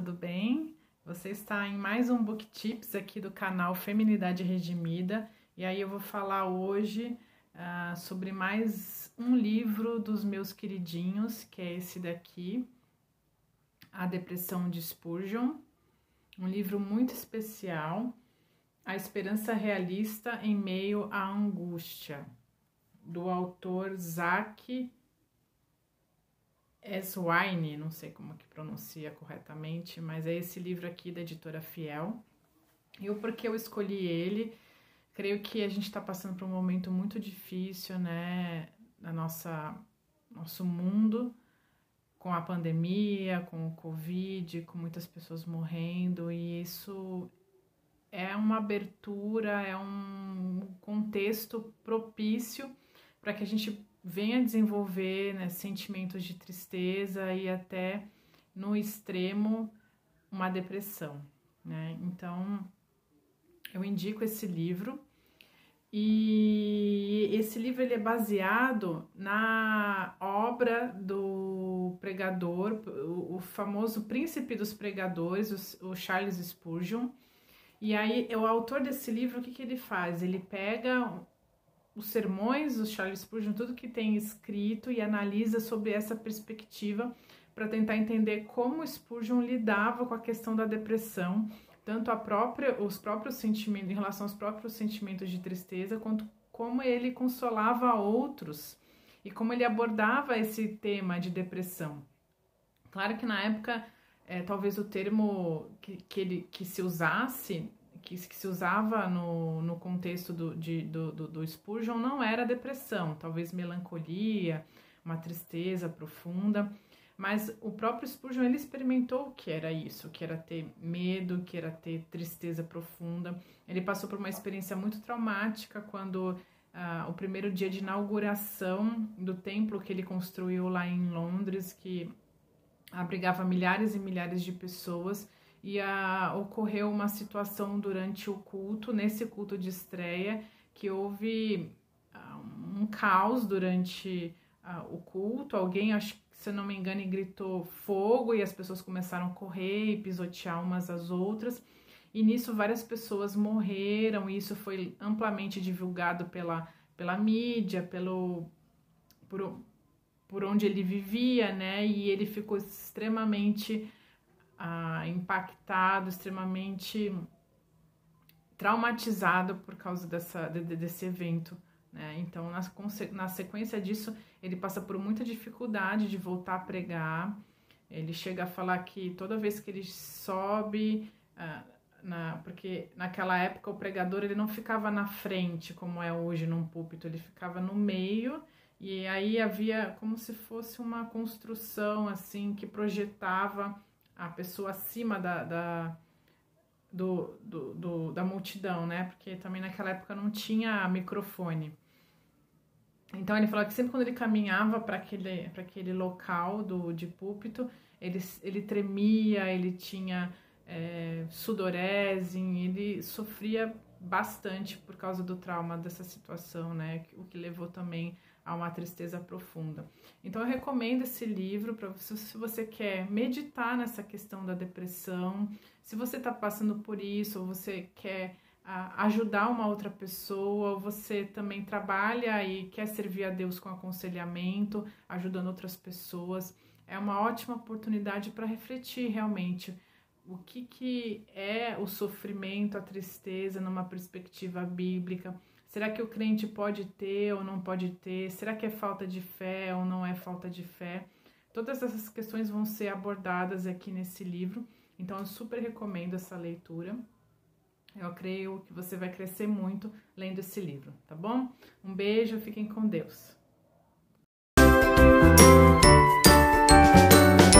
tudo bem? Você está em mais um Book Tips aqui do canal Feminidade Redimida e aí eu vou falar hoje uh, sobre mais um livro dos meus queridinhos, que é esse daqui, A Depressão de Spurgeon, um livro muito especial, A Esperança Realista em Meio à Angústia, do autor Zach Eswine, não sei como que pronuncia corretamente, mas é esse livro aqui da editora Fiel. E o porquê eu escolhi ele, creio que a gente está passando por um momento muito difícil, né, na nossa nosso mundo, com a pandemia, com o Covid, com muitas pessoas morrendo, e isso é uma abertura, é um contexto propício para que a gente venha desenvolver né, sentimentos de tristeza e até no extremo uma depressão. Né? Então, eu indico esse livro e esse livro ele é baseado na obra do pregador, o, famoso príncipe dos pregadores, o, Charles Spurgeon. E aí, o autor desse livro, o que, que ele faz? Ele pega os sermões do Charles Spurgeon, tudo que tem escrito e analisa sobre essa perspectiva para tentar entender como Spurgeon lidava com a questão da depressão, tanto a própria, os próprios sentimentos, em relação aos próprios sentimentos de tristeza, quanto como ele consolava outros e como ele abordava esse tema de depressão. Claro que na época, é, talvez o termo que, que, ele, que se usasse que, que se usava no, no contexto do, de, do, do, do Spurgeon não era depressão, talvez melancolia, uma tristeza profunda, mas o próprio Spurgeon ele experimentou o que era isso, que era ter medo, que era ter tristeza profunda. Ele passou por uma experiência muito traumática quando ah, o primeiro dia de inauguração do templo que ele construiu lá em Londres, que abrigava milhares e milhares de pessoas, e a, ocorreu uma situação durante o culto, nesse culto de estreia, que houve um caos durante o culto. Alguém, acho se não me engano, gritou fogo e as pessoas começaram a correr e pisotear umas às outras. E nisso várias pessoas morreram, e isso foi amplamente divulgado pela, pela mídia, pelo por, por onde ele vivia, né? E ele ficou extremamente ah, impactado, extremamente traumatizado por causa dessa, de, desse evento. Né? Então, na, na sequência disso, ele passa por muita dificuldade de voltar a pregar. Ele chega a falar que toda vez que ele sobe, ah, na, porque naquela época o pregador ele não ficava na frente como é hoje num púlpito, ele ficava no meio e aí havia como se fosse uma construção assim que projetava a pessoa acima da, da do, do, do, da multidão, né? Porque também naquela época não tinha microfone. Então ele falou que sempre quando ele caminhava para aquele, aquele local do, de púlpito, ele, ele tremia, ele tinha é, sudorese, ele sofria bastante por causa do trauma dessa situação, né? O que levou também a uma tristeza profunda. Então eu recomendo esse livro para você se você quer meditar nessa questão da depressão, se você está passando por isso, ou você quer a, ajudar uma outra pessoa, ou você também trabalha e quer servir a Deus com aconselhamento, ajudando outras pessoas, é uma ótima oportunidade para refletir realmente o que, que é o sofrimento, a tristeza numa perspectiva bíblica Será que o crente pode ter ou não pode ter? Será que é falta de fé ou não é falta de fé? Todas essas questões vão ser abordadas aqui nesse livro, então eu super recomendo essa leitura. Eu creio que você vai crescer muito lendo esse livro, tá bom? Um beijo, fiquem com Deus.